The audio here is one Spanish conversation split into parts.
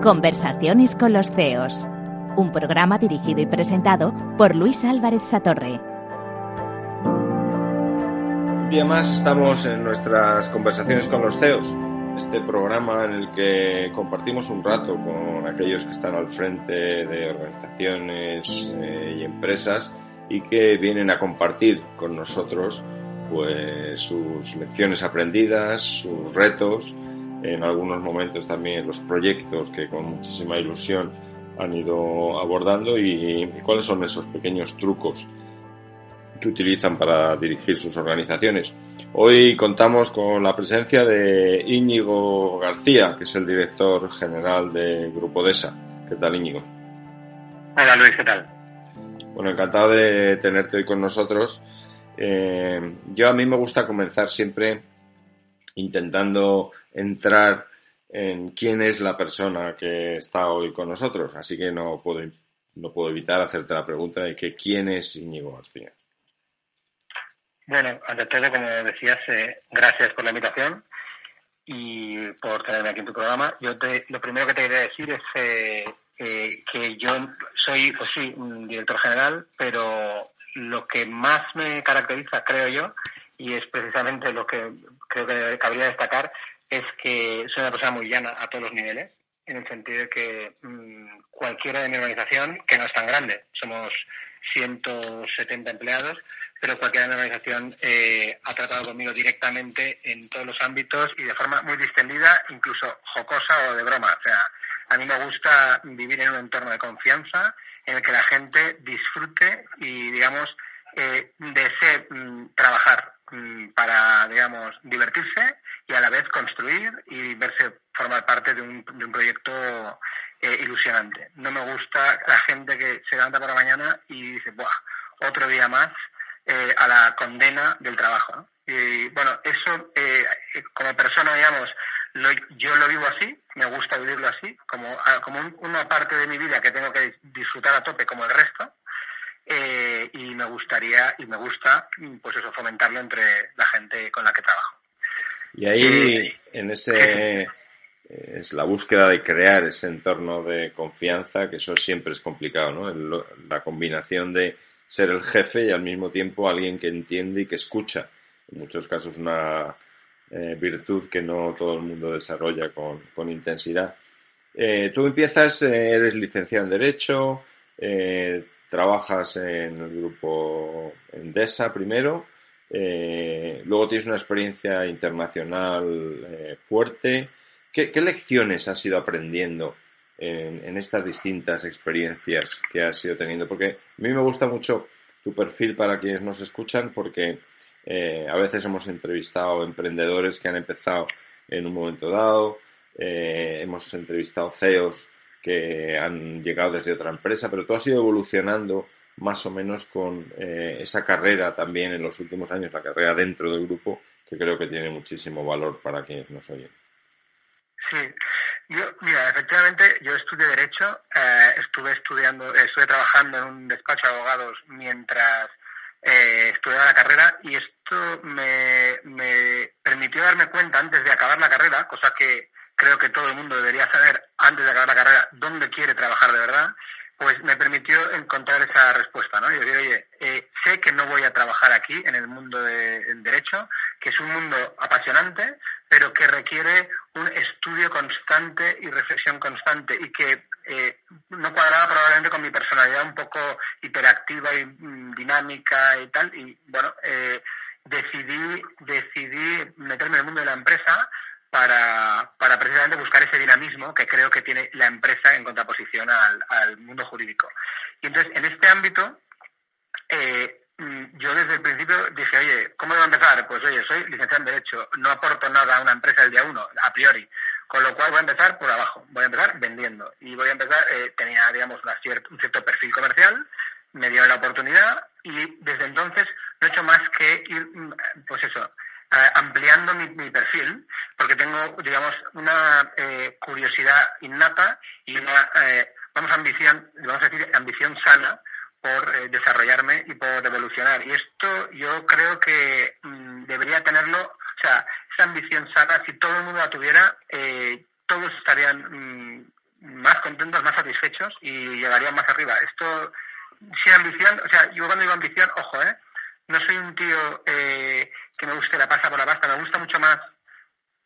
Conversaciones con los CEOs. Un programa dirigido y presentado por Luis Álvarez Satorre. Un día más estamos en nuestras conversaciones con los CEOs, este programa en el que compartimos un rato con aquellos que están al frente de organizaciones eh, y empresas y que vienen a compartir con nosotros pues sus lecciones aprendidas, sus retos, en algunos momentos también los proyectos que con muchísima ilusión han ido abordando y, cuáles son esos pequeños trucos que utilizan para dirigir sus organizaciones. Hoy contamos con la presencia de Íñigo García, que es el director general de Grupo DESA. ¿Qué tal, Íñigo? Hola, Luis, ¿qué tal? Bueno, encantado de tenerte hoy con nosotros. Eh, yo a mí me gusta comenzar siempre intentando entrar en quién es la persona que está hoy con nosotros. Así que no puedo, no puedo evitar hacerte la pregunta de que quién es Íñigo García. Bueno, ante todo, como decías, eh, gracias por la invitación y por tenerme aquí en tu programa. Yo te, lo primero que te quería decir es eh, eh, que yo soy, pues sí, un director general, pero lo que más me caracteriza, creo yo, y es precisamente lo que creo que cabría destacar, es que soy una persona muy llana a todos los niveles, en el sentido de que mmm, cualquiera de mi organización, que no es tan grande, somos 170 empleados, pero cualquier organización eh, ha tratado conmigo directamente en todos los ámbitos y de forma muy distendida, incluso jocosa o de broma. O sea, a mí me gusta vivir en un entorno de confianza en el que la gente disfrute y, digamos, eh, desee mm, trabajar mm, para, digamos, divertirse y a la vez construir y verse formar parte de un, de un proyecto eh, ilusionante. No me gusta la gente que se levanta por la mañana y dice, Buah, otro día más eh, a la condena del trabajo. Y bueno, eso eh, como persona, digamos, lo, yo lo vivo así, me gusta vivirlo así, como, como un, una parte de mi vida que tengo que disfrutar a tope como el resto. Eh, y me gustaría y me gusta pues eso fomentarlo entre la gente con la que trabajo y ahí en ese es la búsqueda de crear ese entorno de confianza que eso siempre es complicado no el, la combinación de ser el jefe y al mismo tiempo alguien que entiende y que escucha en muchos casos una eh, virtud que no todo el mundo desarrolla con, con intensidad. Eh, tú empiezas, eh, eres licenciado en Derecho, trabajas en el grupo Endesa primero, luego tienes una experiencia internacional fuerte. ¿Qué, ¿Qué, lecciones has ido aprendiendo en, en, estas distintas experiencias que has ido teniendo? Porque a mí me gusta mucho tu perfil para quienes nos escuchan porque eh, a veces hemos entrevistado emprendedores que han empezado en un momento dado, eh, hemos entrevistado CEOs que han llegado desde otra empresa, pero tú has ido evolucionando más o menos con eh, esa carrera también en los últimos años, la carrera dentro del grupo, que creo que tiene muchísimo valor para quienes nos oyen. Sí, yo, mira, efectivamente, yo estudié Derecho, eh, estuve estudiando, estuve trabajando en un despacho de abogados mientras eh, estudiaba la carrera y esto me, me permitió darme cuenta antes de acabar la carrera, cosa que creo que todo el mundo debería saber antes de acabar la carrera dónde quiere trabajar de verdad, pues me permitió encontrar esa respuesta, ¿no? Y decir, oye, eh, sé que no voy a trabajar aquí en el mundo del derecho, que es un mundo apasionante, pero que requiere un estudio constante y reflexión constante y que eh, no cuadraba probablemente con mi personalidad un poco hiperactiva y mm, dinámica y tal. Y bueno, eh, decidí, decidí meterme en el mundo de la empresa para, para precisamente buscar ese dinamismo que creo que tiene la empresa en contraposición al, al mundo jurídico. Y entonces, en este ámbito, eh, yo desde el principio dije, oye, ¿cómo debo empezar? Pues oye, soy licenciado en Derecho, no aporto nada a una empresa el día uno, a priori. Con lo cual voy a empezar por abajo, voy a empezar vendiendo. Y voy a empezar, eh, tenía, digamos, una cierto, un cierto perfil comercial, me dieron la oportunidad y desde entonces no he hecho más que ir, pues eso, ampliando mi, mi, perfil, porque tengo, digamos, una eh, curiosidad innata y una, eh, vamos, ambición, vamos a decir, ambición sana por eh, desarrollarme y por evolucionar. Y esto yo creo que mmm, debería tenerlo, o sea, esa ambición sana, si todo el mundo la tuviera, eh, todos estarían mm, más contentos, más satisfechos y llegarían más arriba. Esto, sin ambición, o sea, yo cuando digo ambición, ojo, ¿eh? No soy un tío eh, que me guste la pasta por la pasta, me gusta mucho más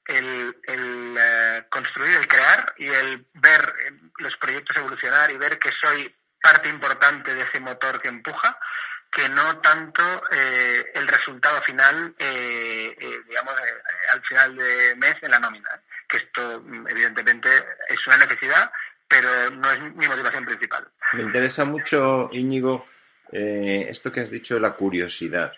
el, el eh, construir, el crear y el ver eh, los proyectos evolucionar y ver que soy parte importante de ese motor que empuja, que no tanto eh, el resultado final, digamos, al final de mes en la nómina. Que esto, mm, evidentemente, es una necesidad, pero no es mi motivación principal. Me interesa mucho, Íñigo, esto que has dicho de la curiosidad.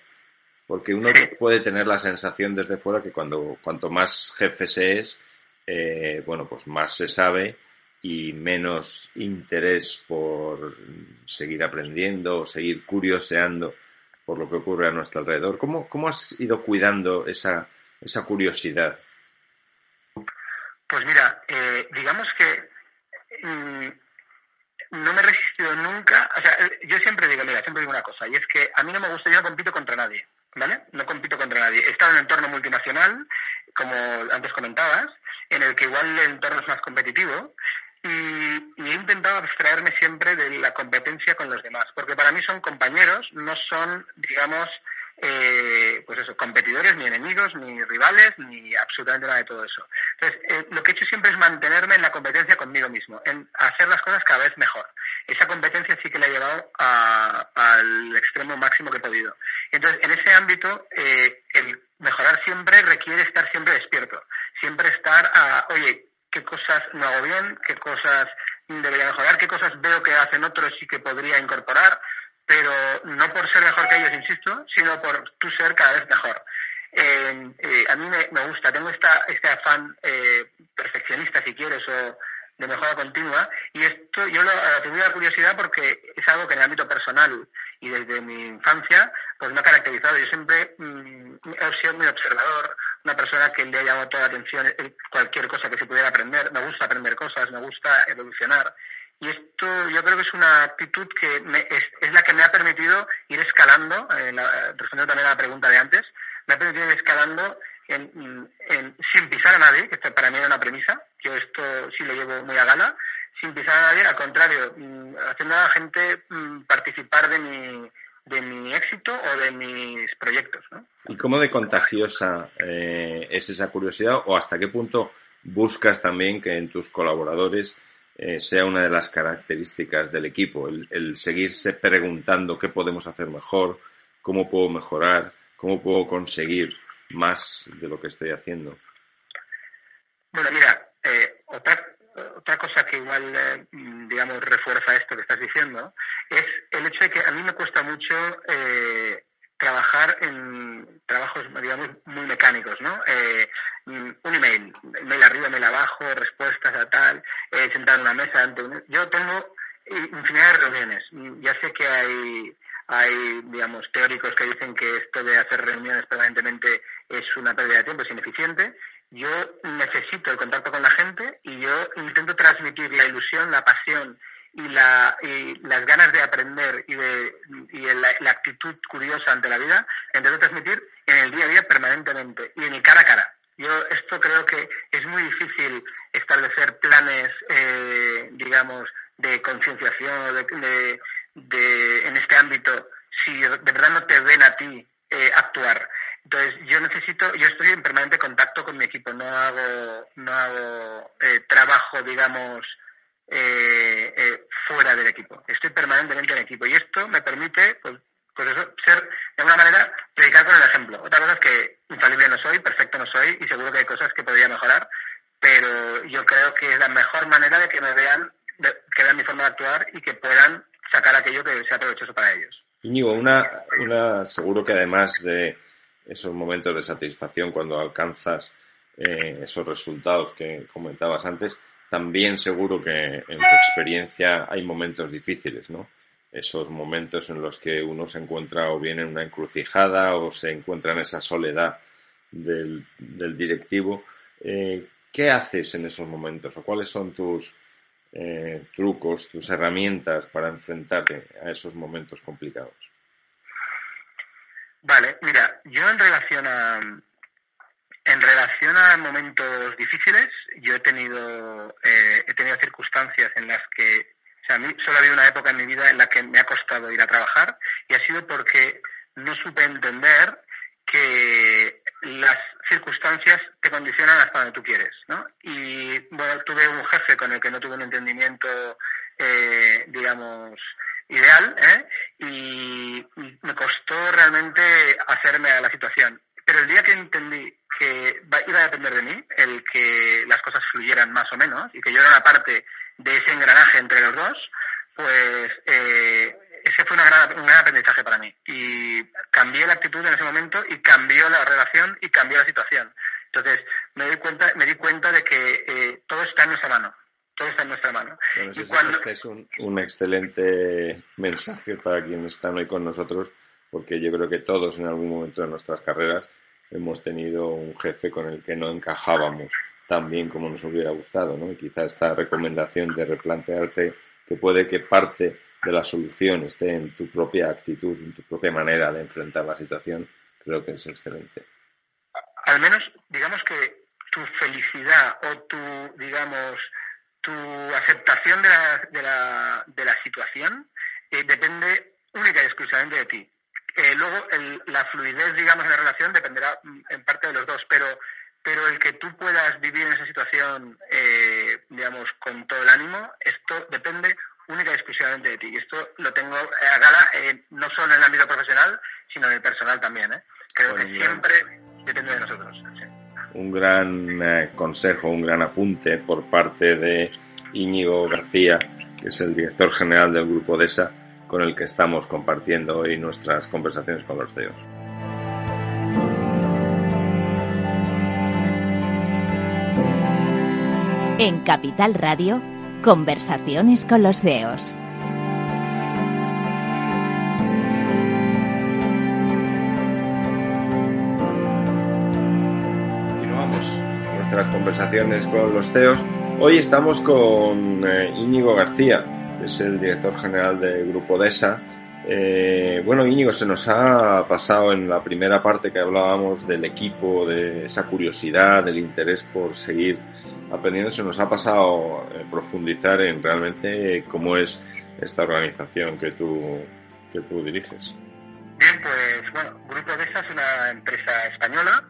Porque uno puede tener la sensación desde fuera que cuando cuanto más jefe se es, eh, bueno, pues más se sabe y menos interés por seguir aprendiendo o seguir curioseando por lo que ocurre a nuestro alrededor. ¿Cómo, cómo has ido cuidando esa, esa curiosidad? Pues mira, eh, digamos que mm, no me he resistido nunca, o sea, yo siempre digo, mira, siempre digo una cosa, y es que a mí no me gusta, yo no compito contra nadie. ¿vale? No compito contra nadie. He estado en un entorno multinacional, como antes comentabas, en el que igual el entorno es más competitivo y, he intentado abstraerme siempre de la competencia con los demás, porque para mí son compañeros, no son, digamos, eh, pues eso, competidores, ni enemigos, ni rivales, ni absolutamente nada de todo eso. Entonces, eh, lo que he hecho siempre es mantenerme en la competencia conmigo mismo, en hacer las cosas cada vez mejor. Esa competencia sí que la he llevado al extremo máximo que he podido. Entonces, en ese ámbito, eh, el mejorar siempre requiere estar siempre despierto, siempre estar a, oye, qué cosas no hago bien, qué cosas debería mejorar, qué cosas veo que hacen otros y que podría incorporar, pero no por ser mejor que ellos, insisto, sino por tú ser cada vez mejor. Eh, eh, a mí me, gusta, tengo esta, este afán eh, perfeccionista, si quieres, o de mejora continua, y esto yo lo atribuyo a la curiosidad porque es algo que en el ámbito personal y desde mi infancia, pues me ha caracterizado. Yo siempre mm, he sido muy observador, una persona que le ha llamado toda la atención cualquier cosa que se pudiera aprender. Me gusta aprender cosas, me gusta evolucionar. Y esto yo creo que es una actitud que es, la que me ha permitido ir escalando, eh, respondiendo también a la pregunta de antes, me ha permitido ir escalando en, sin pisar a nadie, que esto para mí era una premisa, yo esto sí lo llevo muy a gana, sin pisar a nadie, al contrario, mm, haciendo a la gente mm, participar de mi, de mi éxito o de mis proyectos. ¿no? ¿Y cómo de contagiosa eh, es esa curiosidad o hasta qué punto buscas también que en tus colaboradores eh, sea una de las características del equipo, el, seguirse preguntando qué podemos hacer mejor, cómo puedo mejorar, cómo puedo conseguir más de lo que estoy haciendo. Bueno, mira, eh, otra, otra cosa que igual, eh, digamos, refuerza esto que estás diciendo es el hecho de que a mí me cuesta mucho trabajar en trabajos, digamos, muy mecánicos, ¿no? Eh, un email, mail arriba, mail abajo, respuestas a tal, eh, sentar en una mesa. Ante Yo tengo infinidad de reuniones. Ya sé que hay, hay, digamos, teóricos que dicen que esto de hacer reuniones permanentemente es una pérdida de tiempo, es ineficiente. Yo necesito el contacto con la gente y yo intento transmitir la ilusión, la pasión y, la, y las ganas de aprender y, de, y la, actitud curiosa ante la vida, intento transmitir en el día a día permanentemente y en el cara a cara. Yo esto creo que es muy difícil establecer planes, eh, digamos, de concienciación de, de, en este ámbito si de verdad no te ven a ti eh, actuar. Entonces yo necesito, yo estoy en permanente contacto con mi equipo, no hago, no hago eh, trabajo, digamos, eh, eh, fuera del equipo. Estoy permanentemente en equipo y esto me permite, pues, pues eso, ser de alguna manera, predicar con el ejemplo. Otra cosa es que infalible no soy, perfecto no soy y seguro que hay cosas que podría mejorar, pero yo creo que es la mejor manera de que me vean, que vean mi forma de actuar y que puedan sacar aquello que sea provechoso para ellos. Íñigo, una, seguro que además de esos momentos de satisfacción cuando alcanzas eh, esos resultados que comentabas antes, también seguro que en tu experiencia hay momentos difíciles, ¿no? Esos momentos en los que uno se encuentra o bien en una encrucijada o se encuentra en esa soledad del, directivo. Eh, ¿Qué haces en esos momentos o cuáles son tus eh, trucos, tus herramientas para enfrentarte a esos momentos complicados? Vale, mira, yo en relación a en relación a momentos difíciles, yo he tenido eh, he tenido circunstancias en las que o sea, a mí solo ha habido una época en mi vida en la que me ha costado ir a trabajar y ha sido porque no supe entender que las circunstancias te condicionan hasta donde tú quieres, ¿no? Y bueno, tuve un jefe con el que no tuve un entendimiento, eh, digamos, ideal, ¿eh? y me costó realmente hacerme a la situación. Pero el día que entendí que iba a depender de mí, el que las cosas fluyeran más o menos, y que yo era una parte de ese engranaje entre los dos, pues eh, ese fue una gran, un gran aprendizaje para mí. Y cambié la actitud en ese momento y cambió la relación y cambió la situación. Entonces me di cuenta, me di cuenta de que eh, todo está en nuestra mano. Todo está en nuestra mano. Este es un, un, excelente mensaje para quienes están hoy con nosotros, porque yo creo que todos en algún momento de nuestras carreras hemos tenido un jefe con el que no encajábamos tan bien como nos hubiera gustado, ¿no? Y quizá esta recomendación de replantearte que puede que parte de la solución esté en tu propia actitud, en tu propia manera de enfrentar la situación, creo que es excelente. Al menos, digamos que tu felicidad o tu, digamos, tu aceptación de la, de la, de la situación eh, depende única y exclusivamente de ti. Eh, luego, la fluidez, digamos, en la relación dependerá mm, en parte de los dos, pero, pero el que tú puedas vivir en esa situación, eh, digamos, con todo el ánimo, esto depende única y exclusivamente de ti. Y esto lo tengo a gala eh, no solo en el ámbito profesional, sino en el personal también. ¿eh? Creo que siempre depende de nosotros. Un gran eh, consejo, un gran apunte por parte de Íñigo García, que es el director general del Grupo DESA, con el que estamos compartiendo hoy nuestras conversaciones con los CEOs. En Capital Radio, Conversaciones con los CEOs. Nuestras conversaciones con los CEOs. Hoy estamos con eh, Íñigo García, que es el director general del Grupo DESA. Eh, bueno, Íñigo, se nos ha pasado en la primera parte que hablábamos del equipo, de esa curiosidad, del interés por seguir aprendiendo, se nos ha pasado eh, profundizar en realmente cómo es esta organización que tú, que tú diriges. Bien, pues bueno, Grupo DESA es una empresa española,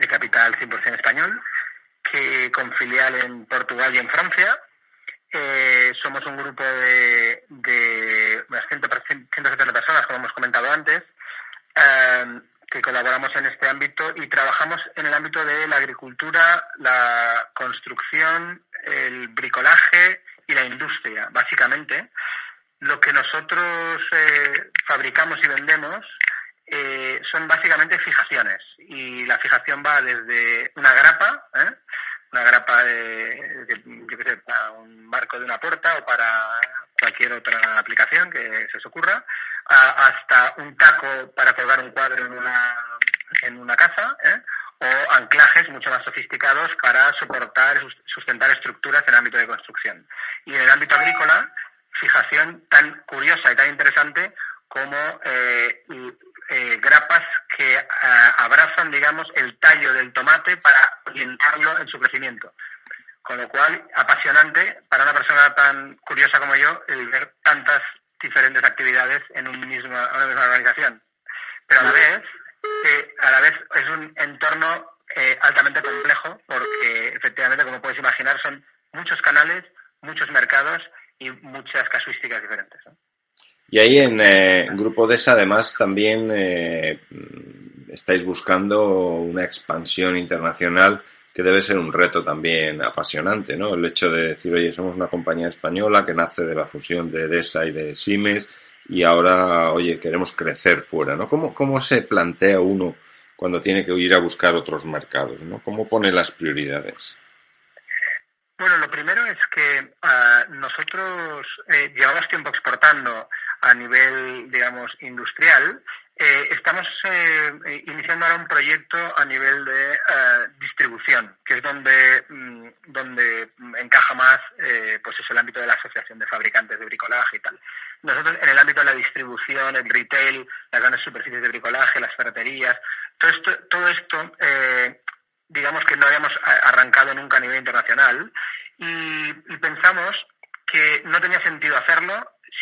de capital 100% español, con filial en Portugal y en Francia. Eh, somos un grupo de, de unas 170 personas, como hemos comentado antes. Eh, que colaboramos en este ámbito y trabajamos en el ámbito de la agricultura, la construcción, el bricolaje y la industria, básicamente. Lo que nosotros eh, fabricamos y vendemos son básicamente fijaciones y la fijación va desde una grapa, ¿eh? Una grapa de, para un marco de una puerta o para cualquier otra aplicación que se os ocurra, hasta un taco para colgar un cuadro en una, en una casa, ¿eh? o anclajes mucho más sofisticados para soportar, sustentar estructuras en el ámbito de construcción. Y en el ámbito agrícola, fijación tan curiosa y tan interesante como eh, eh, grapas que abrazan, digamos, el tallo del tomate para orientarlo en su crecimiento. Con lo cual, apasionante para una persona tan curiosa como yo el ver tantas diferentes actividades en una misma organización. Pero a la vez, eh, a la vez es un entorno eh, altamente complejo porque efectivamente, como puedes imaginar, son muchos canales, muchos mercados y muchas casuísticas diferentes. Y ahí en eh, Grupo DESA además también estáis buscando una expansión internacional que debe ser un reto también apasionante, ¿no? El hecho de decir, oye, somos una compañía española que nace de la fusión de DESA y de Siemens y ahora, oye, queremos crecer fuera, ¿no? ¿Cómo, cómo se plantea uno cuando tiene que ir a buscar otros mercados, ¿no? ¿Cómo pone las prioridades? Bueno, lo primero es que uh, nosotros eh, llevamos tiempo exportando a nivel, digamos, industrial eh, estamos eh, iniciando ahora un proyecto a nivel de eh, distribución, que es donde, mm, donde encaja más pues es el ámbito de la Asociación de Fabricantes de Bricolaje y tal. Nosotros en el ámbito de la distribución, el retail, las grandes superficies de bricolaje, las ferreterías, todo esto, todo esto eh, digamos que no habíamos arrancado nunca a nivel internacional y, pensamos que no tenía sentido hacerlo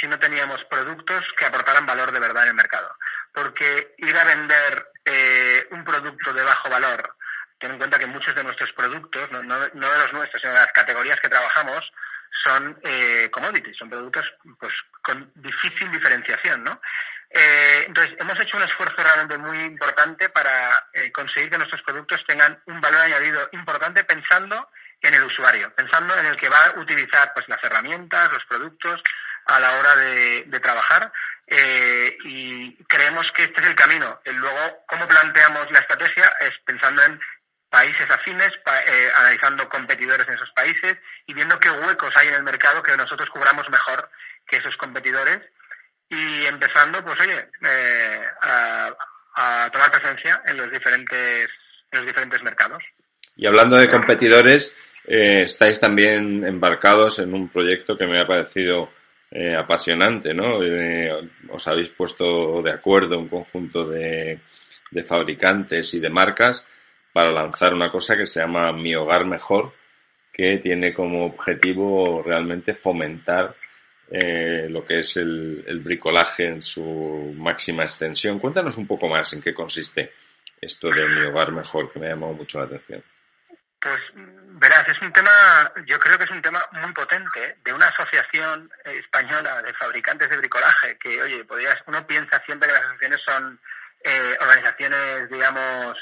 si no teníamos productos que aportaran valor de verdad en el mercado. Porque ir a vender eh, un producto de bajo valor, ten en cuenta que muchos de nuestros productos, no, no, de los nuestros, sino de las categorías que trabajamos, son eh, commodities, son productos pues, con difícil diferenciación, ¿no? Eh, entonces, hemos hecho un esfuerzo realmente muy importante para conseguir que nuestros productos tengan un valor añadido importante pensando en el usuario, pensando en el que va a utilizar pues, las herramientas, los productos a la hora de, trabajar eh, y creemos que este es el camino. luego, cómo planteamos la estrategia es pensando en países afines, analizando competidores en esos países y viendo qué huecos hay en el mercado que nosotros cubramos mejor que esos competidores y empezando, pues oye, eh, a, tomar presencia en los diferentes, en los diferentes mercados. Y hablando de competidores, eh, estáis también embarcados en un proyecto que me ha parecido eh, apasionante, ¿no? os habéis puesto de acuerdo un conjunto de, fabricantes y de marcas para lanzar una cosa que se llama Mi Hogar Mejor, que tiene como objetivo realmente fomentar eh, lo que es el, bricolaje en su máxima extensión. Cuéntanos un poco más en qué consiste esto de mi hogar mejor, que me ha llamado mucho la atención. Pues verás, es un tema, yo creo que es un tema muy potente de una asociación española de fabricantes de bricolaje, que oye, podrías, uno piensa siempre que las asociaciones son eh, organizaciones, digamos,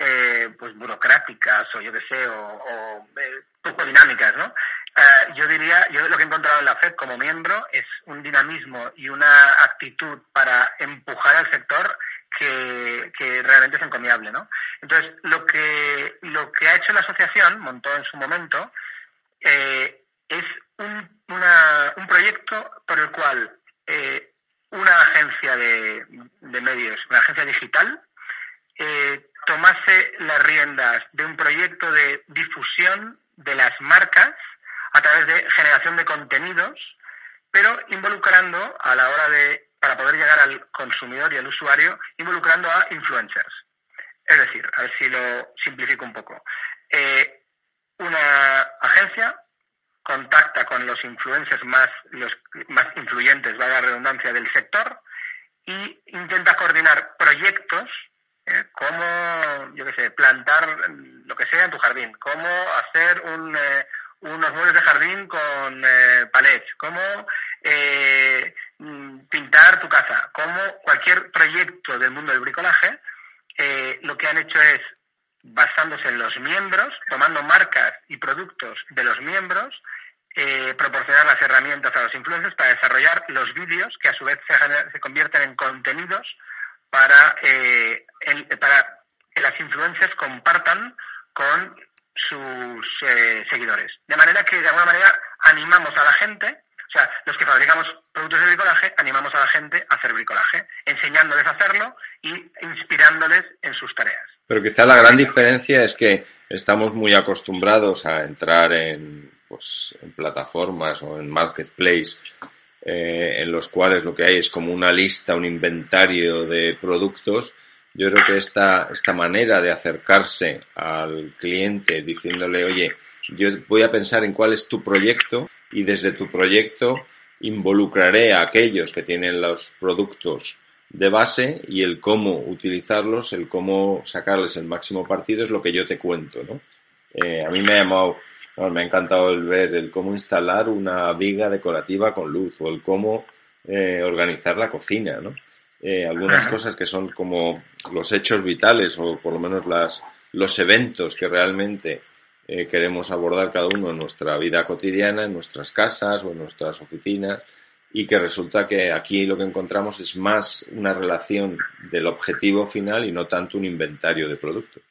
eh, pues burocráticas o yo qué sé, o, poco dinámicas, ¿no? Eh, yo diría, yo lo que he encontrado en la FED como miembro es un dinamismo y una actitud para empujar al sector que, realmente es encomiable, ¿no? Entonces, lo que, lo que ha hecho la asociación, montó en su momento, eh, es un, un, proyecto por el cual eh, una agencia de, de, medios, una agencia digital, tomase las riendas de un proyecto de difusión de las marcas a través de generación de contenidos, pero involucrando a la hora de, para poder llegar al consumidor y al usuario, involucrando a influencers. Es decir, a ver si lo simplifico un poco. Eh, una agencia contacta con los influencers más, los más influyentes, va a la redundancia, del sector y intenta coordinar proyectos ¿eh? como, yo qué sé, plantar lo que sea en tu jardín, cómo hacer eh, unos muebles de jardín con palets, cómo eh, mm, pintar tu casa, como cualquier proyecto del mundo del bricolaje, eh, lo que han hecho es, basándose en los miembros, tomando marcas y productos de los miembros, proporcionar las herramientas a los influencers para desarrollar los vídeos que a su vez se, se convierten en contenidos para, para que las influencers compartan con sus eh, seguidores. De manera que, de alguna manera, animamos a la gente, o sea, los que fabricamos productos de bricolaje, animamos a la gente a hacer bricolaje, enseñándoles a hacerlo y inspirándoles en sus tareas. Pero quizá la gran diferencia es que estamos muy acostumbrados a entrar en, pues, en plataformas o en marketplace eh, en los cuales lo que hay es como una lista, un inventario de productos yo creo que esta, esta manera de acercarse al cliente diciéndole, oye, yo voy a pensar en cuál es tu proyecto y desde tu proyecto involucraré a aquellos que tienen los productos de base y el cómo utilizarlos, el cómo sacarles el máximo partido es lo que yo te cuento, ¿no? Eh, a mí me ha llamado, me ha encantado el ver el cómo instalar una viga decorativa con luz o el cómo eh, organizar la cocina, ¿no? Eh, algunas cosas que son como los hechos vitales o por lo menos las, los eventos que realmente eh, queremos abordar cada uno en nuestra vida cotidiana, en nuestras casas o en nuestras oficinas y que resulta que aquí lo que encontramos es más una relación del objetivo final y no tanto un inventario de productos.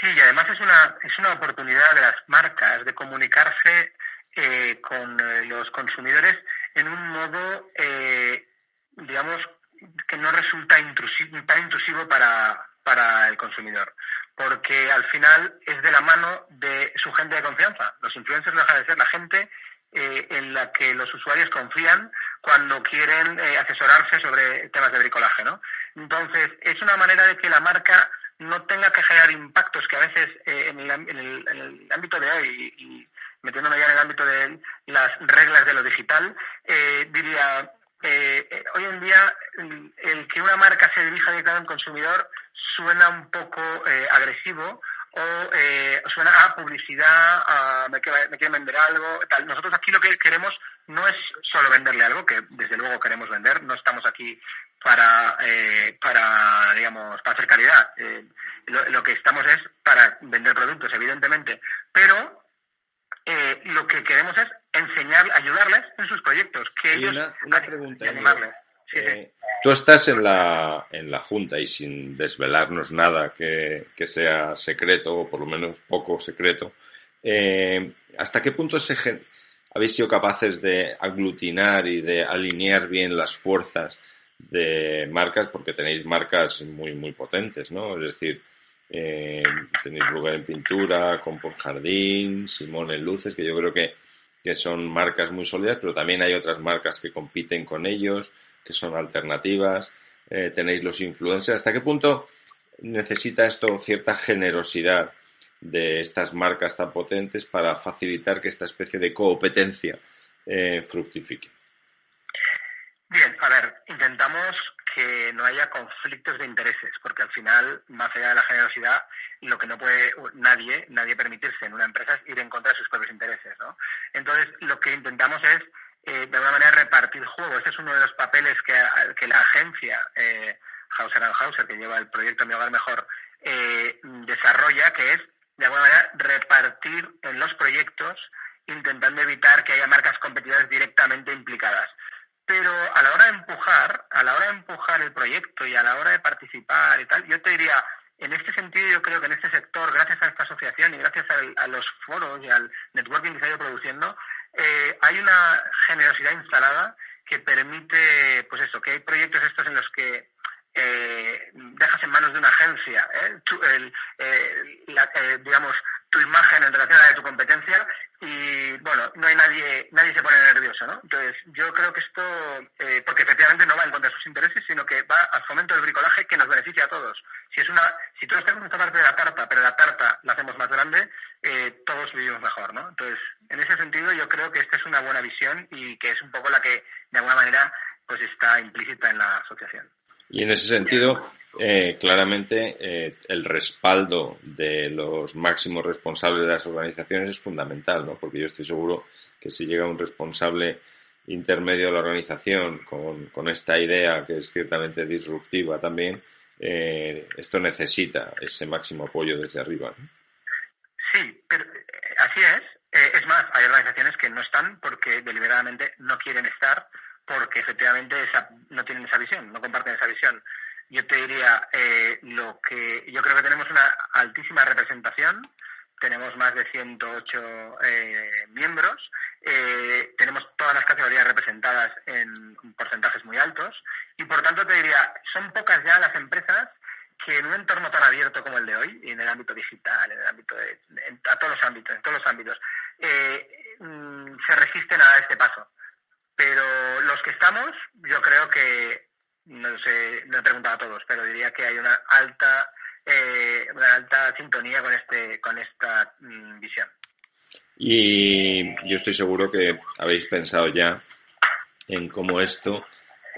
Sí, y además es una, es una oportunidad de las marcas de comunicarse eh, con los consumidores en un modo, digamos, que no resulta tan intrusivo para, para el consumidor, porque al final es de la mano de su gente de confianza. Los influencers no dejan de ser la gente eh, en la que los usuarios confían cuando quieren eh, asesorarse sobre temas de bricolaje, ¿no? Entonces, es una manera de que la marca no tenga que generar impactos que a veces eh, en, el, ámbito de hoy y, metiéndome ya en el ámbito de las reglas de lo digital, diría, hoy en día el, que una marca se dirija directamente al consumidor suena un poco agresivo o suena a publicidad, a me, quieren vender algo, tal. Nosotros aquí lo que queremos no es solo venderle algo, que desde luego queremos vender, no estamos aquí para, eh, para digamos, para hacer calidad. Eh, lo, que estamos es para vender productos, evidentemente, pero eh, lo que queremos es enseñar, ayudarles en sus proyectos, que ellos una, pregunta, animarles. Tú estás en la, en la Junta y sin desvelarnos nada que, que sea secreto, o por lo menos poco secreto, ¿hasta qué punto se, habéis sido capaces de aglutinar y de alinear bien las fuerzas de marcas porque tenéis marcas muy, muy potentes, ¿no? Es decir, eh, tenéis lugar en pintura, Comport Jardín, Simón en Luces, que yo creo que, que son marcas muy sólidas, pero también hay otras marcas que compiten con ellos, que son alternativas. Eh, tenéis los influencers. ¿Hasta qué punto necesita esto cierta generosidad de estas marcas tan potentes para facilitar que esta especie de competencia eh, fructifique? Bien, a ver, intentamos que no haya conflictos de intereses, porque al final, más allá de la generosidad, lo que no puede nadie, nadie permitirse en una empresa es ir en contra de sus propios intereses, ¿no? Entonces, lo que intentamos es, eh, de alguna manera, repartir juego. Este es uno de los papeles que, la agencia eh, Hauser Hauser, que lleva el proyecto Mi Hogar Mejor, eh, desarrolla, que es, de alguna manera, repartir en los proyectos intentando evitar que haya marcas competidoras directamente implicadas pero a la hora de empujar, a la hora de empujar el proyecto y a la hora de participar y tal, yo te diría, en este sentido yo creo que en este sector, gracias a esta asociación y gracias a, los foros y al networking que se ha ido produciendo, eh, hay una generosidad instalada que permite, pues eso, que hay proyectos estos en los que eh, dejas en manos de una agencia, ¿eh? eh, digamos, tu imagen en relación a la de tu competencia y bueno, no hay nadie, nadie se pone nervioso, ¿no? Entonces, yo creo que esto, eh, porque efectivamente no va en contra de sus intereses, sino que va al fomento del bricolaje que nos beneficia a todos. Si es una, si todos tenemos esta parte de la tarta, pero la tarta la hacemos más grande, eh, todos vivimos mejor, ¿no? Entonces, en ese sentido, yo creo que esta es una buena visión y que es un poco la que, de alguna manera, pues está implícita en la asociación. Y en ese sentido, eh, claramente eh, el respaldo de los máximos responsables de las organizaciones es fundamental, ¿no? Porque yo estoy seguro que si llega un responsable intermedio de la organización con, esta idea que es ciertamente disruptiva también, eh, esto necesita ese máximo apoyo desde arriba. Sí, pero así es. es más, hay organizaciones que no están porque deliberadamente no quieren estar porque efectivamente no tienen esa visión, no comparten esa visión. Yo te diría eh, lo que yo creo que tenemos una altísima representación tenemos más de 108 eh, miembros eh, tenemos todas las categorías representadas en porcentajes muy altos y por tanto te diría son pocas ya las empresas que en un entorno tan abierto como el de hoy en el ámbito digital en el ámbito de, a todos los ámbitos en todos los ámbitos mm, se resisten a dar este paso yo creo que no sé, no he preguntado a todos, pero diría que hay una alta, eh, una alta sintonía con este, con esta mm, visión. Y yo estoy seguro que habéis pensado ya en cómo esto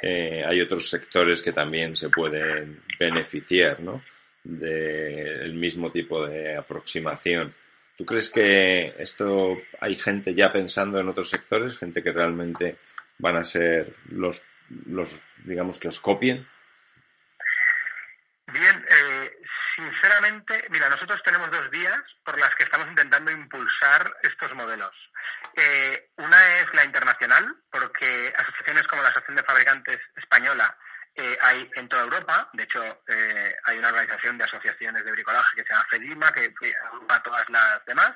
eh, hay otros sectores que también se pueden beneficiar, ¿no? Del mismo tipo de aproximación. ¿Tú crees que esto hay gente ya pensando en otros sectores, gente que realmente van a ser los los, digamos, que os copien? Bien, eh, sinceramente, mira, nosotros tenemos dos vías por las que estamos intentando impulsar estos modelos. Eh, una es la internacional, porque asociaciones como la Asociación de Fabricantes Española eh, hay en toda Europa. De hecho, hay una organización de asociaciones de bricolaje que se llama FEDIMA, que agrupa a todas las demás.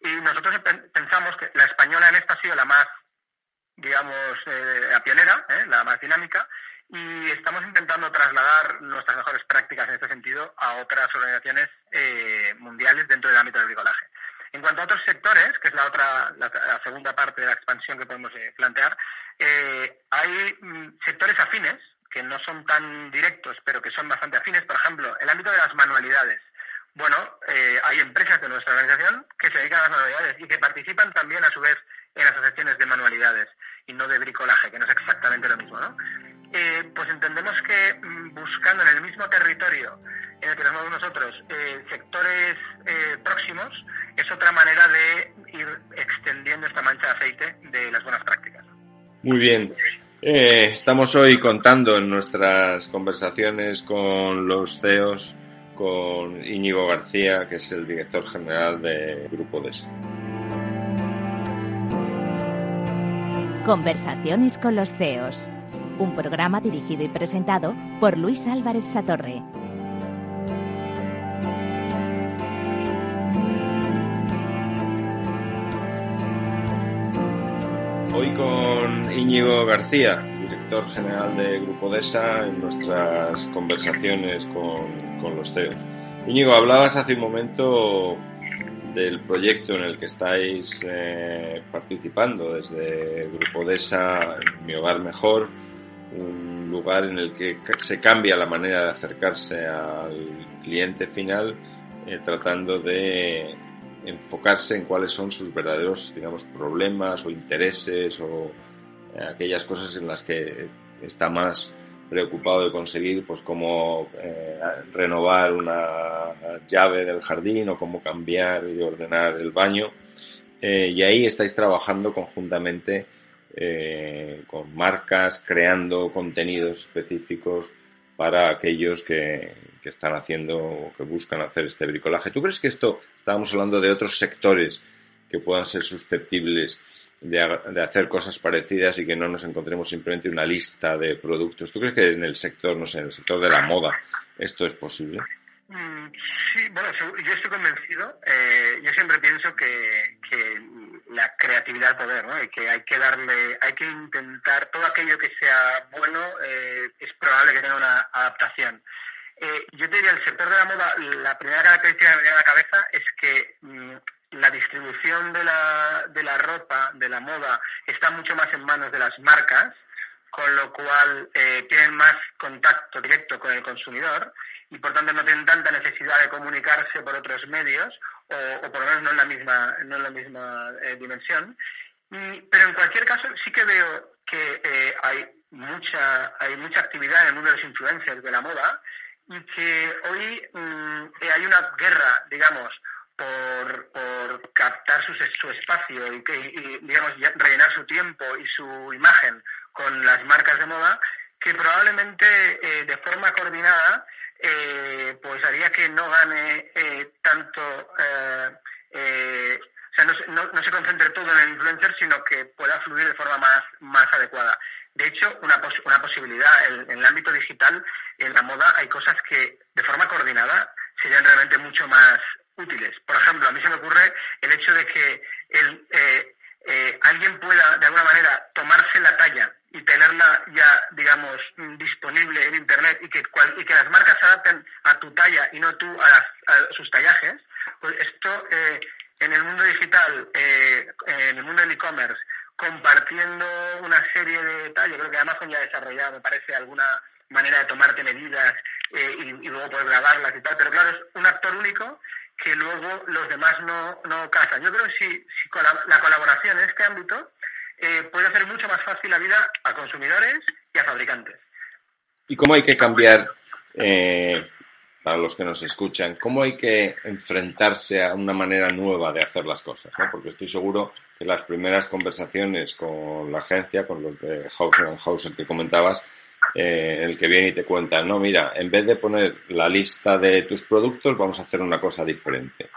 Y nosotros pensamos que la española en esta ha sido la más digamos, eh, la pionera, ¿eh? la más dinámica, y estamos intentando trasladar nuestras mejores prácticas en este sentido a otras organizaciones eh, mundiales dentro del ámbito del bricolaje. En cuanto a otros sectores, que es la otra, la, segunda parte de la expansión que podemos plantear, hay mm, sectores afines que no son tan directos, pero que son bastante afines. Por ejemplo, el ámbito de las manualidades. Bueno, eh, hay empresas de nuestra organización que se dedican a las manualidades y que participan también, a su vez, en asociaciones de manualidades y no de bricolaje, que no es exactamente lo mismo, ¿no? Eh, pues entendemos que mm, buscando en el mismo territorio en el que nos movemos nosotros eh, sectores próximos es otra manera de ir extendiendo esta mancha de aceite de las buenas prácticas. Muy bien. estamos hoy contando en nuestras conversaciones con los CEOs con Íñigo García, que es el director general de Grupo DESA. Conversaciones con los CEOs, un programa dirigido y presentado por Luis Álvarez Satorre. Hoy con Íñigo García, director general de Grupo DESA, en nuestras conversaciones con con los CEOs. Íñigo, hablabas hace un momento del proyecto en el que estáis eh, participando desde Grupo DESA, Mi Hogar Mejor, un lugar en el que se cambia la manera de acercarse al cliente final, eh, tratando de enfocarse en cuáles son sus verdaderos, digamos, problemas o intereses o eh, aquellas cosas en las que está más preocupado de conseguir pues cómo eh, renovar una llave del jardín o cómo cambiar y ordenar el baño. Eh, y ahí estáis trabajando conjuntamente eh, con marcas, creando contenidos específicos para aquellos que, que están haciendo o que buscan hacer este bricolaje. ¿Tú crees que esto, estábamos hablando de otros sectores que puedan ser susceptibles de, hacer cosas parecidas y que no nos encontremos simplemente una lista de productos. ¿Tú crees que en el sector, no sé, en el sector de la moda, esto es posible? Mm, sí, bueno, yo estoy convencido. Eh, yo siempre pienso que, la creatividad poder, ¿no? Y que hay que darle, hay que intentar todo aquello que sea bueno, eh, es probable que tenga una adaptación. Eh, yo te diría, el sector de la moda, la primera característica que me viene a la cabeza es que mm, la distribución de la, de la ropa, de la moda, está mucho más en manos de las marcas, con lo cual eh, tienen más contacto directo con el consumidor y por tanto no tienen tanta necesidad de comunicarse por otros medios o, por lo menos no en la misma, no en la misma eh, dimensión. pero en cualquier caso sí que veo que eh, hay mucha hay mucha actividad en el mundo de los influencers de la moda y que hoy mm, hay una guerra, digamos, por, captar su, su espacio y, que, digamos, rellenar su tiempo y su imagen con las marcas de moda, que probablemente eh, de forma coordinada eh, pues haría que no gane eh, tanto, o sea, no, no, se concentre todo en el influencer, sino que pueda fluir de forma más, más adecuada. De hecho, una, una posibilidad en, el ámbito digital, en la moda, hay cosas que de forma coordinada serían realmente mucho más, útiles. Por ejemplo, a mí se me ocurre el hecho de que el, eh, eh, alguien pueda, de alguna manera, tomarse la talla y tenerla ya, digamos, disponible en Internet y que, y que las marcas se adapten a tu talla y no tú a, sus tallajes, pues esto eh, en el mundo digital, en el mundo del e-commerce, compartiendo una serie de detalles, creo que Amazon ya ha desarrollado, me parece, alguna manera de tomarte medidas y, y, luego poder grabarlas y tal, pero claro, es un actor único que luego los demás no, no casan. Yo creo que si, la colaboración en este ámbito eh, puede hacer mucho más fácil la vida a consumidores y a fabricantes. ¿Y cómo hay que cambiar, eh, para los que nos escuchan, cómo hay que enfrentarse a una manera nueva de hacer las cosas? Porque estoy seguro que las primeras conversaciones con la agencia, con los de Hauser Hauser que comentabas, eh, el que viene y te cuenta, no, mira, en vez de poner la lista de tus productos, vamos a hacer una cosa diferente.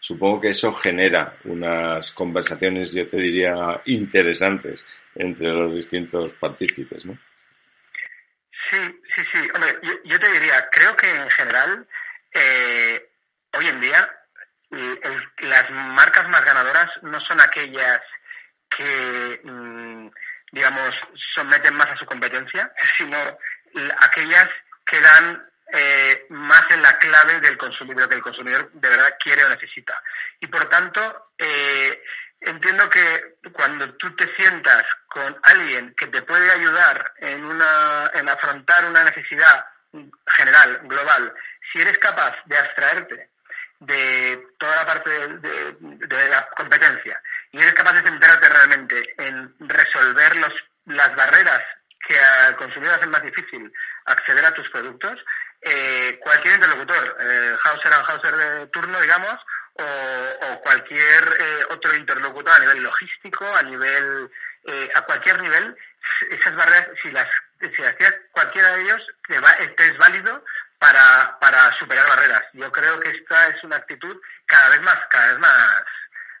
Supongo que eso genera unas conversaciones, yo te diría, interesantes entre los distintos partícipes, ¿no? Sí, sí, sí. Hombre, yo, te diría, creo que en general, eh, hoy en día, las marcas más ganadoras no son aquellas que... Mm, digamos, someten más a su competencia, sino aquellas que dan eh, más en la clave del consumidor, que el consumidor de verdad quiere o necesita. Y por tanto, eh, entiendo que cuando tú te sientas con alguien que te puede ayudar en, una, en afrontar una necesidad general, global, si eres capaz de abstraerte de toda la parte de, la competencia. Y eres capaz de centrarte realmente en resolver los, las barreras que al consumidor hacen más difícil acceder a tus productos, eh, cualquier interlocutor, eh, Hauser and Hauser de turno, digamos, o, cualquier eh, otro interlocutor a nivel logístico, a nivel, eh, a cualquier nivel, esas barreras, si las, si hacías cualquiera de ellos, te, va, este es válido para, para superar barreras. Yo creo que esta es una actitud cada vez más, cada vez más,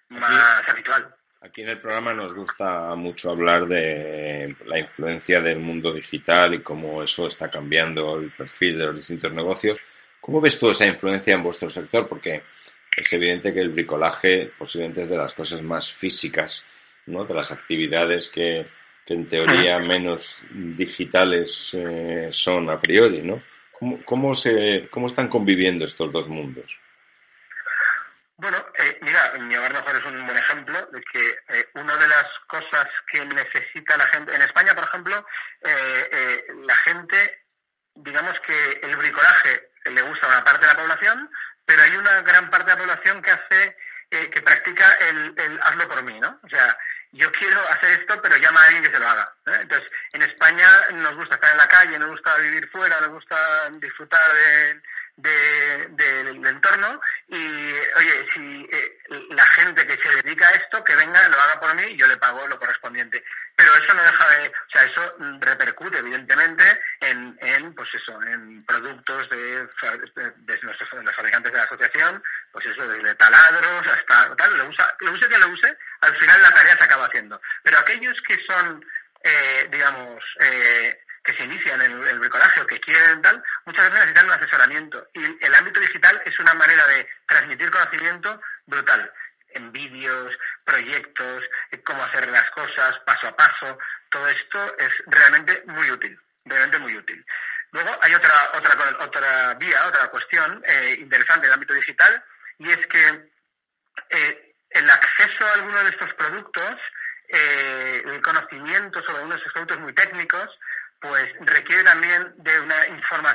más habitual. Aquí en el programa nos gusta mucho hablar de la influencia del mundo digital y cómo eso está cambiando el perfil de los distintos negocios. ¿Cómo ves tú esa influencia en vuestro sector? Porque es evidente que el bricolaje posiblemente es de las cosas más físicas, ¿no? De las actividades que, en teoría menos digitales eh, son a priori, ¿no? ¿Cómo, se, ¿Cómo están conviviendo estos dos mundos? Bueno, eh, mira, mi hogar mejor es un buen ejemplo de que eh, una de las cosas que necesita la gente, en España, por ejemplo, eh, la gente, digamos que el bricolaje le gusta a una parte de la población, pero hay una gran parte de la población que hace, que practica el, el, hazlo por mí, ¿no? O sea, yo quiero hacer esto, pero llama a alguien que se lo haga. Entonces, en España nos gusta estar en la calle, nos gusta vivir fuera, nos gusta disfrutar de de, del entorno y, oye, si eh, la gente que se dedica a esto, que venga, lo haga por mí y yo le pago lo correspondiente. Pero eso no deja de, o sea, eso repercute evidentemente en, en pues eso, en productos de, nuestros, los fabricantes de la asociación, pues eso, desde taladros hasta tal, lo, usa, lo use que lo use, al final la tarea se acaba haciendo. Pero aquellos que son, eh, digamos, eh, que se inician en el, bricolaje o que quieren tal, muchas veces necesitan un asesoramiento. Y el ámbito digital es una manera de transmitir conocimiento brutal en vídeos, proyectos, cómo hacer las cosas paso a paso. Todo esto es realmente muy útil, realmente muy útil. Luego hay otra, otra, otra vía, otra cuestión eh, interesante el ámbito digital, y es que eh, el acceso a algunos de estos productos, eh, el conocimiento sobre algunos de estos productos muy técnicos, pues requiere también de una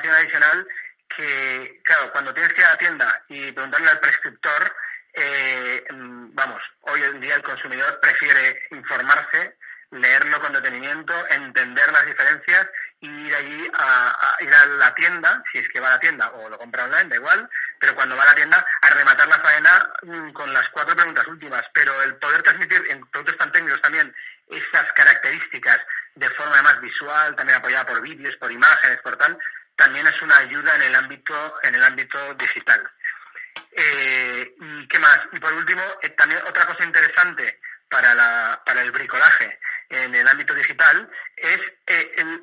adicional que, claro, cuando tienes que ir a la tienda y preguntarle al prescriptor, eh, mm, vamos, hoy en día el consumidor prefiere informarse, leerlo con detenimiento, entender las diferencias y ir allí a, ir a la tienda, si es que va a la tienda o lo compra online, da igual, pero cuando va a la tienda a rematar la faena mm, con las cuatro preguntas últimas. Pero el poder transmitir en productos tan técnicos también esas características de forma más visual, también apoyada por vídeos, por imágenes, por tal, también es una ayuda en el ámbito, en el ámbito digital. Eh, ¿Y qué más? Y por último, eh, también otra cosa interesante para, la, para el bricolaje en el ámbito digital es eh, el,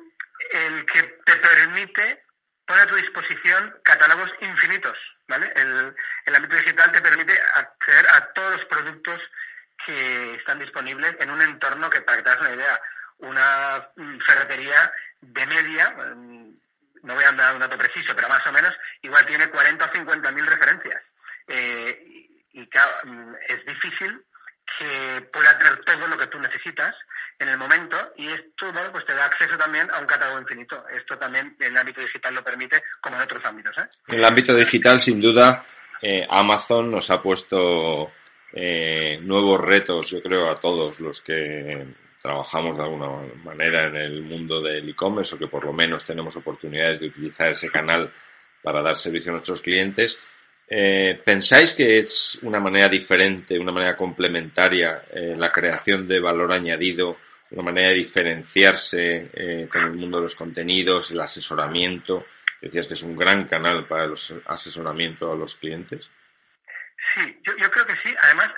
el, que te permite poner a tu disposición catálogos infinitos. ¿vale? El, el ámbito digital te permite acceder a todos los productos que están disponibles en un entorno que, para que te hagas una idea, una mm, ferretería de media, mm, no voy a dar un dato preciso, pero más o menos, igual tiene 40 o 50 mil referencias. Eh, y, claro, mm, es difícil que pueda tener todo lo que tú necesitas en el momento y esto bueno, pues te da acceso también a un catálogo infinito. Esto también en el ámbito digital lo permite como en otros ámbitos. ¿eh? En el ámbito digital, sin duda, eh, Amazon nos ha puesto eh, nuevos retos, yo creo, a todos los que trabajamos de alguna manera en el mundo del e-commerce o que por lo menos tenemos oportunidades de utilizar ese canal para dar servicio a nuestros clientes. Eh, ¿Pensáis que es una manera diferente, una manera complementaria eh, la creación de valor añadido, una manera de diferenciarse eh, con el mundo de los contenidos, el asesoramiento? Decías que es un gran canal para el asesoramiento a los clientes. Sí, yo, yo creo que sí. Además,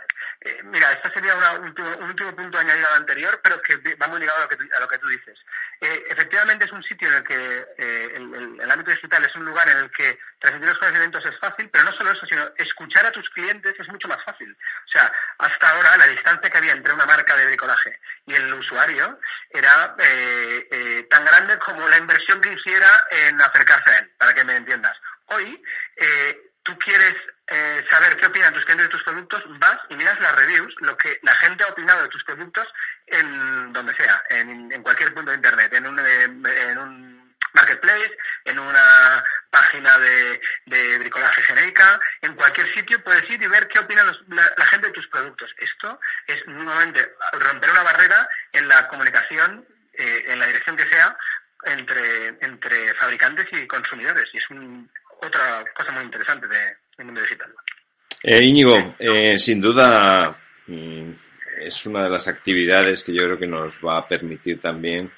eh, mira, esto sería un, último, un último punto añadido al anterior, pero que va muy ligado a lo que, a lo que tú dices. Eh, efectivamente es un sitio en el que eh, el, ámbito digital es un lugar en el que transmitir los conocimientos es fácil, pero no solo eso, sino escuchar a tus clientes es mucho más fácil. O sea, hasta ahora la distancia que había entre una marca de bricolaje y el usuario era tan grande como la inversión que hiciera en acercarse a él, para que me entiendas. Hoy tú quieres saber saber qué opinan tus clientes de tus productos, vas y miras las reviews, lo que la gente ha opinado de tus productos en donde sea, en, cualquier punto de internet, en un, en un marketplace, en una página de, bricolaje genérica, en cualquier sitio puedes ir y ver qué opina la, gente de tus productos. Esto es nuevamente romper una barrera en la comunicación, eh, en la dirección que sea, entre, entre fabricantes y consumidores. Y es otra cosa muy interesante. Eh, Íñigo, eh, sin duda mm, es una de las actividades que yo creo que nos va a permitir también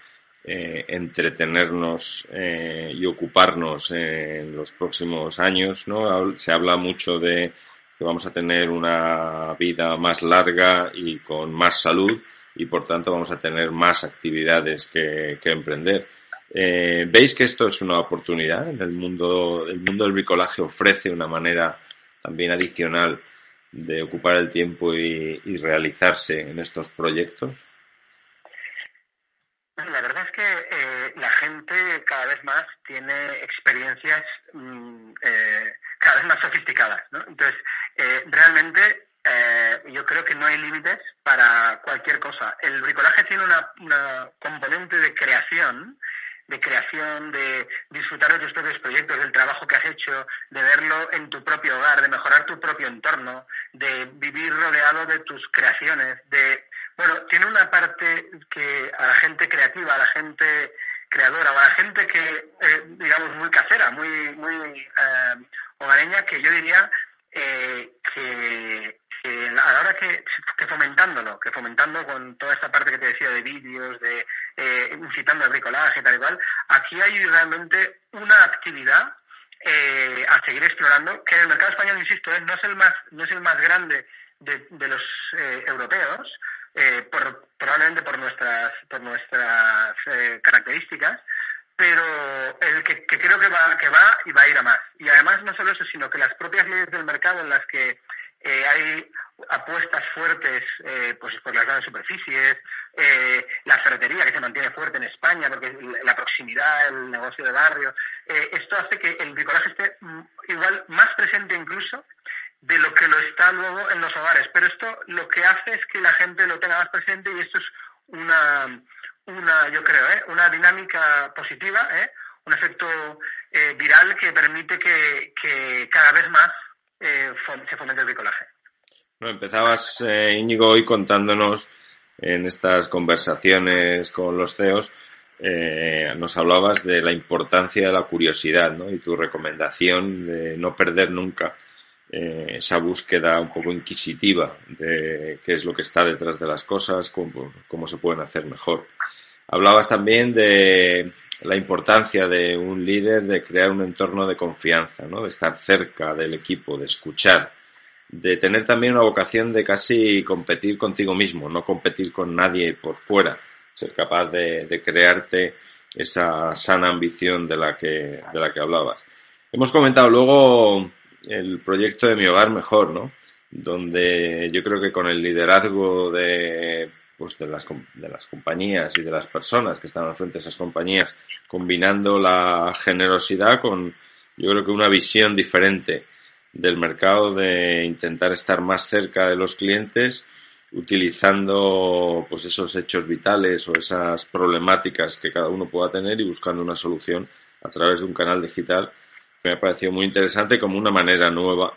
eh, entretenernos eh, y ocuparnos en los próximos años. ¿no? Se habla mucho de que vamos a tener una vida más larga y con más salud y por tanto vamos a tener más actividades que, emprender. ¿Veis que esto es una oportunidad? El mundo, el mundo del bricolaje ofrece una manera también adicional de ocupar el tiempo y realizarse en estos proyectos. La verdad es que eh, la gente cada vez más tiene experiencias mm, eh, cada vez más sofisticadas. ¿no? Entonces, eh, realmente yo creo que no hay límites para cualquier cosa. El bricolaje tiene una, una, componente de creación, de creación, de disfrutar de tus propios proyectos, del trabajo que has hecho, de verlo en tu propio hogar, de mejorar tu propio entorno, de vivir rodeado de tus creaciones, de bueno, tiene una parte que a la gente creativa, a la gente creadora, o a la gente que, eh, digamos, muy casera, muy, muy eh, hogareña, que yo diría eh, que, a la hora que, fomentándolo, que fomentando con toda esta parte que te decía de vídeos, de incitando al bricolaje y tal y cual, aquí hay realmente una actividad a seguir explorando, que en el mercado español, insisto, no es el más, no es el más grande de, de los europeos, eh, por, probablemente por nuestras, por nuestras eh, características, pero el que, creo que va, que va y va a ir a más. Y además no solo eso, sino que las propias leyes del mercado en las que eh, hay apuestas fuertes pues por las grandes superficies, la ferretería que se mantiene fuerte en España porque la proximidad, el negocio de barrio, esto hace que el bricolaje esté mm, igual más presente incluso de lo que lo está luego en los hogares. Pero esto lo que hace es que la gente lo tenga más presente y esto es una, una yo creo, ¿eh? una dinámica positiva, ¿eh? un efecto eh, viral que permite que, que cada vez más eh, se fomente el bricolaje. Empezabas, Íñigo, hoy contándonos en estas conversaciones con los CEOs, nos hablabas de la importancia de la curiosidad ¿no? y tu recomendación de no perder nunca eh, esa búsqueda un poco inquisitiva de qué es lo que está detrás de las cosas, cómo, cómo se pueden hacer mejor. Hablabas también de la importancia de un líder de crear un entorno de confianza, ¿no? de estar cerca del equipo, de escuchar, de tener también una vocación de casi competir contigo mismo, no competir con nadie por fuera, ser capaz de, de crearte esa sana ambición de la que, de la que hablabas. Hemos comentado luego el proyecto de mi hogar mejor, ¿no? Donde yo creo que con el liderazgo de, pues de, las, de las compañías y de las personas que están al frente de esas compañías, combinando la generosidad con, yo creo que una visión diferente del mercado de intentar estar más cerca de los clientes, utilizando pues esos hechos vitales o esas problemáticas que cada uno pueda tener y buscando una solución a través de un canal digital me ha parecido muy interesante como una manera nueva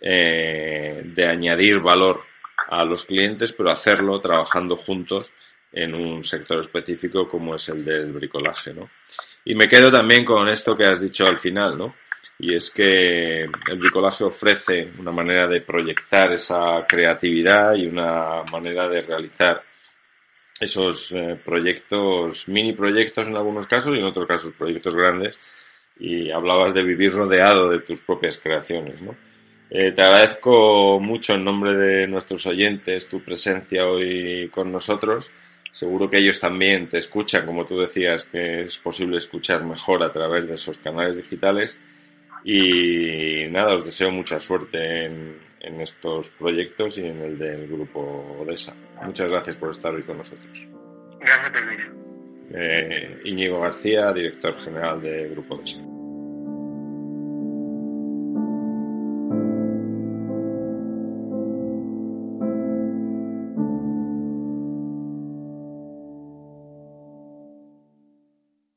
eh, de añadir valor a los clientes, pero hacerlo trabajando juntos en un sector específico como es el del bricolaje, ¿no? Y me quedo también con esto que has dicho al final, ¿no? Y es que el bricolaje ofrece una manera de proyectar esa creatividad y una manera de realizar esos eh, proyectos, mini proyectos en algunos casos y en otros casos proyectos grandes y hablabas de vivir rodeado de tus propias creaciones, ¿no? Eh, te agradezco mucho en nombre de nuestros oyentes tu presencia hoy con nosotros. Seguro que ellos también te escuchan, como tú decías, que es posible escuchar mejor a través de esos canales digitales. Y nada, os deseo mucha suerte en, en estos proyectos y en el del Grupo Odessa. Muchas gracias por estar hoy con nosotros. Gracias, Luis. Eh, Íñigo García, director general de Grupo de